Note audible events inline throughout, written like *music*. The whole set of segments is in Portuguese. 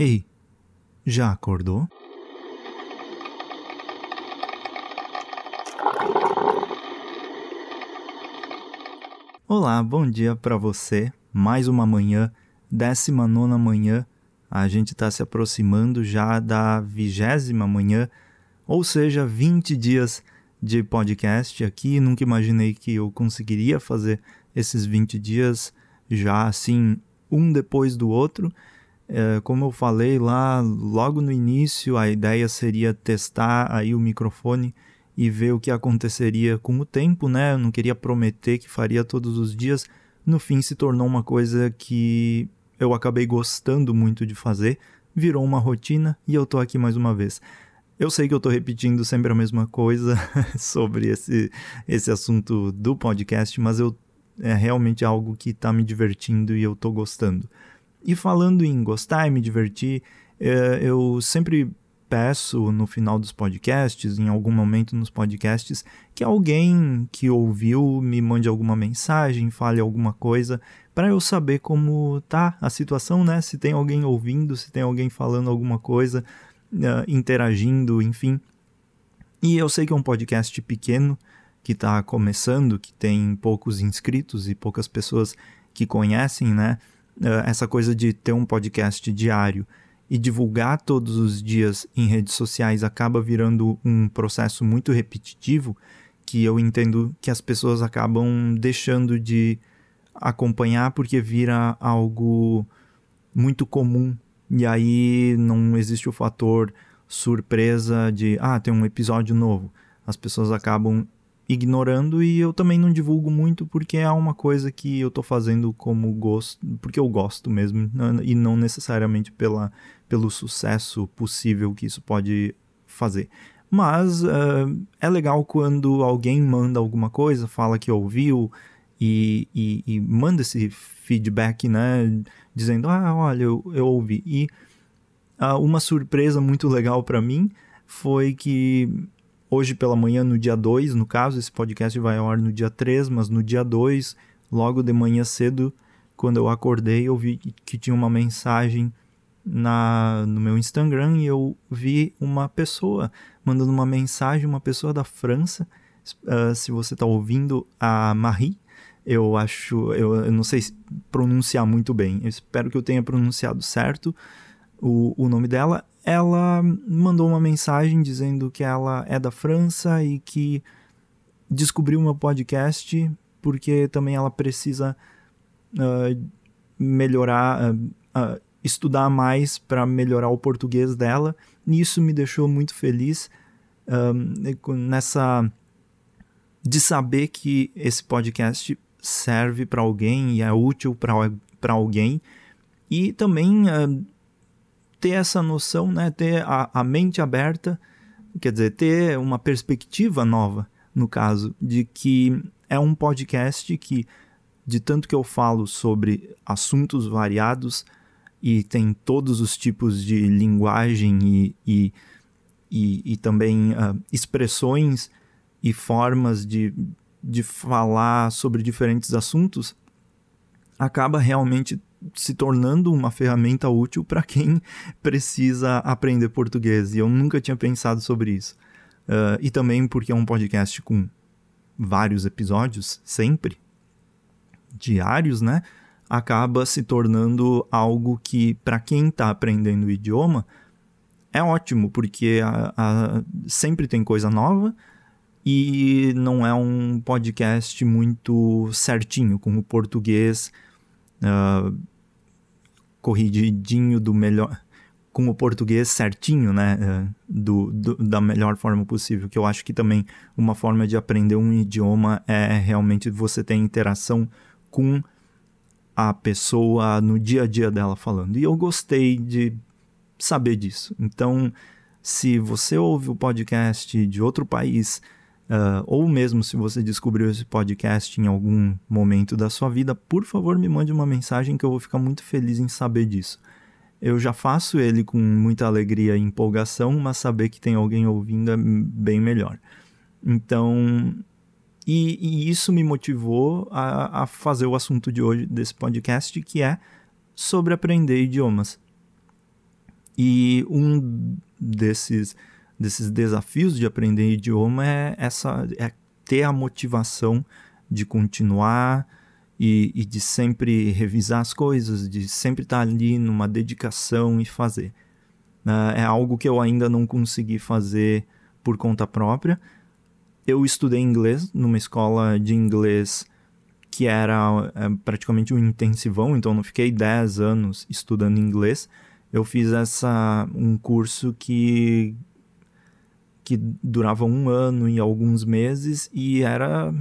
Ei, já acordou? Olá, bom dia para você. Mais uma manhã, 19 manhã. A gente está se aproximando já da vigésima manhã, ou seja, 20 dias de podcast aqui. Nunca imaginei que eu conseguiria fazer esses 20 dias já assim, um depois do outro. É, como eu falei lá logo no início, a ideia seria testar aí o microfone e ver o que aconteceria com o tempo, né? Eu não queria prometer que faria todos os dias. No fim, se tornou uma coisa que eu acabei gostando muito de fazer, virou uma rotina e eu tô aqui mais uma vez. Eu sei que eu tô repetindo sempre a mesma coisa *laughs* sobre esse, esse assunto do podcast, mas eu, é realmente algo que tá me divertindo e eu tô gostando. E falando em gostar e me divertir, é, eu sempre peço no final dos podcasts, em algum momento nos podcasts, que alguém que ouviu me mande alguma mensagem, fale alguma coisa, para eu saber como tá a situação, né? Se tem alguém ouvindo, se tem alguém falando alguma coisa, uh, interagindo, enfim. E eu sei que é um podcast pequeno, que está começando, que tem poucos inscritos e poucas pessoas que conhecem, né? Uh, essa coisa de ter um podcast diário e divulgar todos os dias em redes sociais acaba virando um processo muito repetitivo que eu entendo que as pessoas acabam deixando de acompanhar porque vira algo muito comum e aí não existe o fator surpresa de ah, tem um episódio novo. As pessoas acabam ignorando e eu também não divulgo muito porque é uma coisa que eu tô fazendo como gosto, porque eu gosto mesmo e não necessariamente pela, pelo sucesso possível que isso pode fazer. Mas uh, é legal quando alguém manda alguma coisa, fala que ouviu e, e, e manda esse feedback, né? Dizendo, ah, olha, eu, eu ouvi. E uh, uma surpresa muito legal para mim foi que hoje pela manhã, no dia 2, no caso, esse podcast vai ao ar no dia 3, mas no dia 2, logo de manhã cedo, quando eu acordei, eu vi que tinha uma mensagem na, no meu Instagram e eu vi uma pessoa mandando uma mensagem, uma pessoa da França. Uh, se você está ouvindo, a Marie, eu acho, eu, eu, não sei pronunciar muito bem, eu espero que eu tenha pronunciado certo o, o nome dela ela mandou uma mensagem dizendo que ela é da França e que descobriu meu podcast porque também ela precisa uh, melhorar, uh, uh, estudar mais para melhorar o português dela. E isso me deixou muito feliz nessa de saber que esse podcast serve para alguém e é útil para alguém. E também ter essa noção, né, ter a, a mente aberta, quer dizer, ter uma perspectiva nova, no caso, de que é um podcast que, de tanto que eu falo sobre assuntos variados e tem todos os tipos de linguagem e, e, e, e também uh, expressões e formas de, de falar sobre diferentes assuntos, acaba realmente se tornando uma ferramenta útil para quem precisa aprender português. E eu nunca tinha pensado sobre isso. Uh, e também porque é um podcast com vários episódios, sempre, diários, né? Acaba se tornando algo que, para quem está aprendendo o idioma, é ótimo, porque a, a, sempre tem coisa nova e não é um podcast muito certinho, com o português uh, corrigidinho do melhor com o português certinho, né, uh, do, do, da melhor forma possível, que eu acho que também uma forma de aprender um idioma é realmente você ter interação com a pessoa no dia a dia dela falando. E eu gostei de saber disso. Então, se você ouve o podcast de outro país, Uh, ou mesmo se você descobriu esse podcast em algum momento da sua vida, por favor me mande uma mensagem que eu vou ficar muito feliz em saber disso. Eu já faço ele com muita alegria e empolgação, mas saber que tem alguém ouvindo é bem melhor. Então, e, e isso me motivou a, a fazer o assunto de hoje desse podcast, que é sobre aprender idiomas. E um desses, desses desafios de aprender idioma é, essa, é ter a motivação de continuar e, e de sempre revisar as coisas, de sempre estar ali numa dedicação e fazer. Uh, é algo que eu ainda não consegui fazer por conta própria. Eu estudei inglês numa escola de inglês que era é, praticamente um intensivão, então não fiquei 10 anos estudando inglês. Eu fiz essa um curso que que durava um ano e alguns meses e era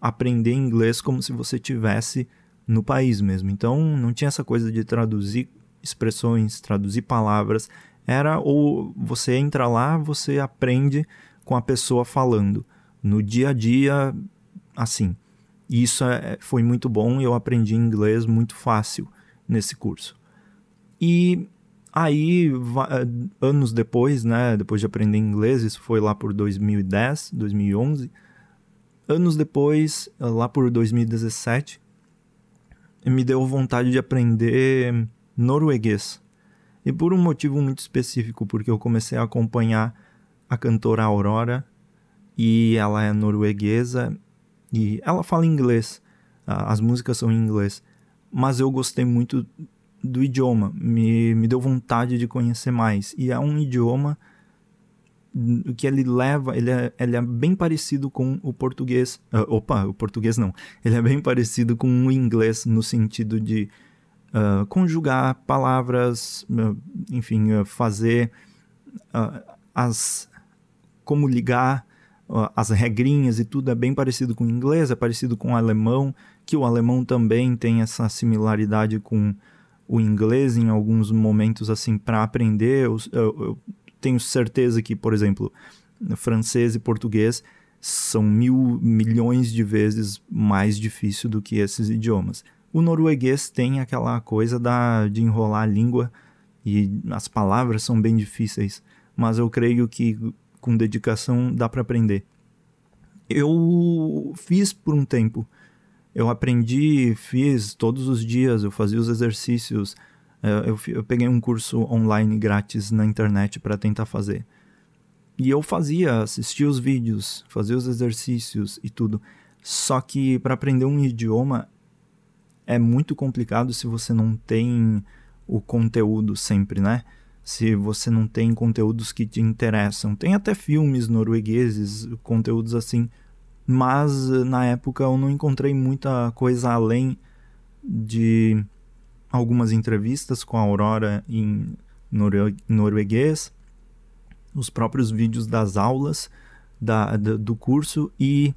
aprender inglês como se você tivesse no país mesmo. Então não tinha essa coisa de traduzir expressões, traduzir palavras. Era ou você entra lá, você aprende com a pessoa falando. No dia a dia, assim. E isso é, foi muito bom e eu aprendi inglês muito fácil nesse curso. E aí, anos depois, né, depois de aprender inglês, isso foi lá por 2010, 2011 Anos depois, lá por 2017, me deu vontade de aprender norueguês. E por um motivo muito específico, porque eu comecei a acompanhar a cantora Aurora e ela é norueguesa e ela fala inglês. As músicas são em inglês, mas eu gostei muito do idioma, me, me deu vontade de conhecer mais. E é um idioma que ele leva, ele é, ele é bem parecido com o português. Uh, opa, o português não. Ele é bem parecido com o inglês no sentido de uh, conjugar palavras, uh, enfim, fazer as. como ligar as regrinhas e tudo é bem parecido com o inglês, é parecido com o alemão, que o alemão também tem essa similaridade com o inglês em alguns momentos assim para aprender. Eu, eu, eu tenho certeza que, por exemplo, francês e português são mil milhões de vezes mais difícil do que esses idiomas. O norueguês tem aquela coisa da, de enrolar a língua e as palavras são bem difíceis, mas eu creio que com dedicação dá para aprender. Eu fiz por um tempo. Eu aprendi, fiz todos os dias, eu fazia os exercícios, eu, eu peguei um curso online grátis na internet para tentar fazer. E eu fazia, assistia os vídeos, fazia os exercícios e tudo. Só que para aprender um idioma é muito complicado se você não tem o conteúdo sempre, né? Se você não tem conteúdos que te interessam. Tem até filmes noruegueses, conteúdos assim, mas na época eu não encontrei muita coisa além de algumas entrevistas com a Aurora em norueguês, os próprios vídeos das aulas da, da, do curso e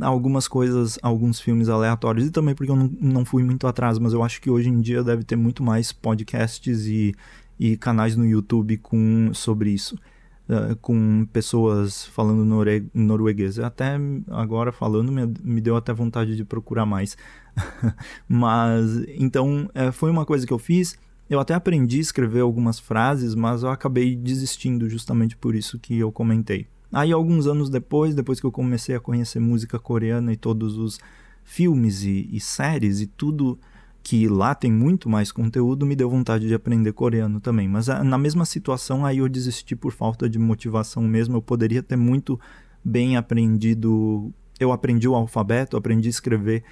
algumas coisas, alguns filmes aleatórios. E também porque eu não, não fui muito atrás, mas eu acho que hoje em dia deve ter muito mais podcasts e, e canais no YouTube com, sobre isso. Uh, com pessoas falando norueguês. Até agora falando me, me deu até vontade de procurar mais. *laughs* mas então é, foi uma coisa que eu fiz. Eu até aprendi a escrever algumas frases, mas eu acabei desistindo justamente por isso que eu comentei. Aí alguns anos depois, depois que eu comecei a conhecer música coreana e todos os filmes e, e séries e tudo que lá tem muito mais conteúdo, me deu vontade de aprender coreano também. Mas ah, na mesma situação aí eu desisti por falta de motivação mesmo. Eu poderia ter muito bem aprendido. Eu aprendi o alfabeto, aprendi a escrever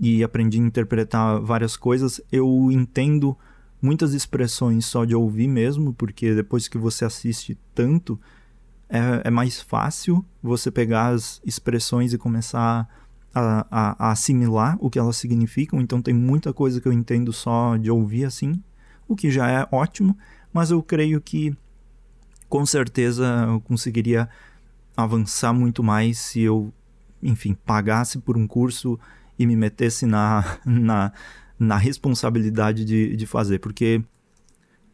e aprendi a interpretar várias coisas, eu entendo muitas expressões só de ouvir mesmo, porque depois que você assiste tanto, é, é mais fácil você pegar as expressões e começar a, a, a, assimilar o que elas significam. Então tem muita coisa que eu entendo só de ouvir assim, o que já é ótimo, mas eu creio que com certeza eu conseguiria avançar muito mais se eu, enfim, pagasse por um curso e me metesse na, *laughs* na, na responsabilidade de, de fazer, porque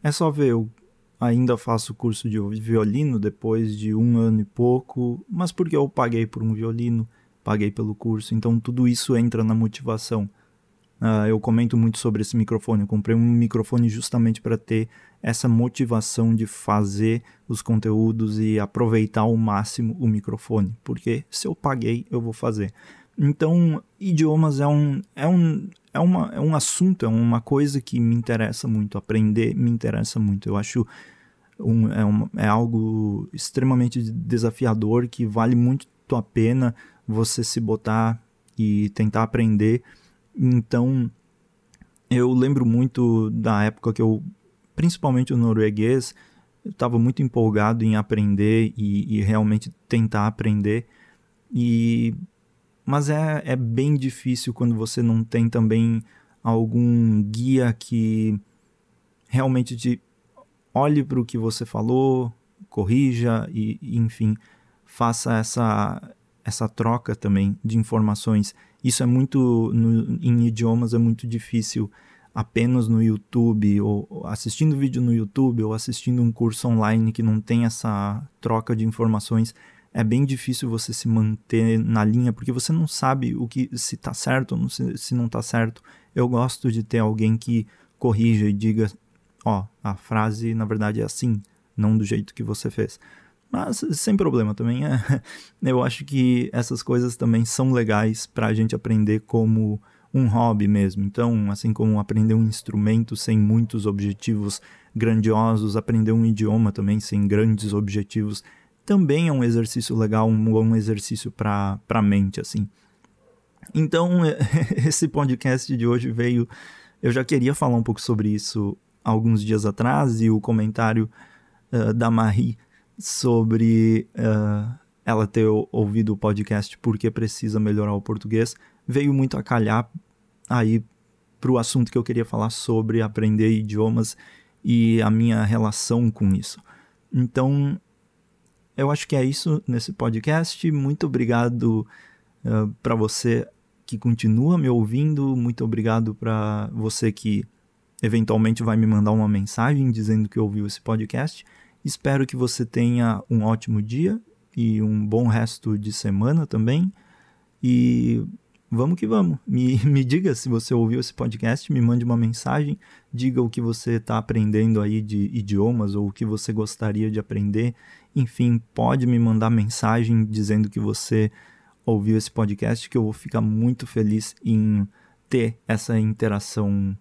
é só ver, eu ainda faço curso de violino depois de um ano e pouco, mas porque eu paguei por um violino, paguei pelo curso, então tudo isso entra na motivação. Uh, eu comento muito sobre esse microfone. Eu comprei um microfone justamente para ter essa motivação de fazer os conteúdos e aproveitar ao máximo o microfone, porque se eu paguei, eu vou fazer. Então, idiomas é um, é um, é, uma, é um assunto, é uma coisa que me interessa muito. Aprender me interessa muito. Eu acho um, é, um, é algo extremamente desafiador que vale muito a pena você se botar e tentar aprender. Então, eu lembro muito da época que eu, principalmente o norueguês, estava muito empolgado em aprender e, e, realmente tentar aprender. E mas é, é bem difícil quando você não tem também algum guia que realmente te olhe para o que você falou, corrija e, enfim, faça essa, essa troca também de informações. Isso é muito, no, em idiomas, é muito difícil apenas no YouTube, ou assistindo vídeo no YouTube, ou assistindo um curso online que não tem essa troca de informações é bem difícil você se manter na linha, porque você não sabe o que se está certo ou se, se não está certo. Eu gosto de ter alguém que corrija e diga, ó, oh, a frase na verdade é assim, não do jeito que você fez. Mas sem problema também. É, *laughs* eu acho que essas coisas também são legais para a gente aprender como um hobby mesmo. Então, assim como aprender um instrumento sem muitos objetivos grandiosos, aprender um idioma também sem grandes objetivos também é um exercício legal, um bom exercício para a mente, assim. Então, *laughs* esse podcast de hoje veio. Eu já queria falar um pouco sobre isso alguns dias atrás e o comentário uh, da Marie sobre uh, ela ter ouvido o podcast porque precisa melhorar o português veio muito a calhar aí para o assunto que eu queria falar sobre aprender idiomas e a minha relação com isso. Então, eu acho que é isso nesse podcast. Muito obrigado uh, eh, para você que continua me ouvindo. Muito obrigado para você que eventualmente vai me mandar uma mensagem dizendo que ouviu esse podcast. Espero que você tenha um ótimo dia e um bom resto de semana também. E vamos que vamos. Me, *laughs* me diga se você ouviu esse podcast, me mande uma mensagem, diga o que você está aprendendo aí de idiomas ou o que você gostaria de aprender. Enfim, pode me mandar mensagem dizendo que você ouviu esse podcast, que eu vou ficar muito feliz em ter essa interação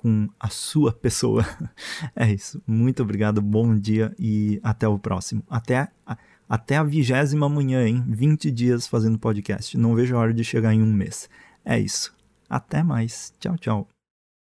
com a sua pessoa. *laughs* É isso. Muito obrigado, bom dia e até o próximo. Até até a vigésima manhã, hein? 20 dias fazendo podcast. Não vejo a hora de chegar em um mês. É isso. Até mais. Tchau, tchau.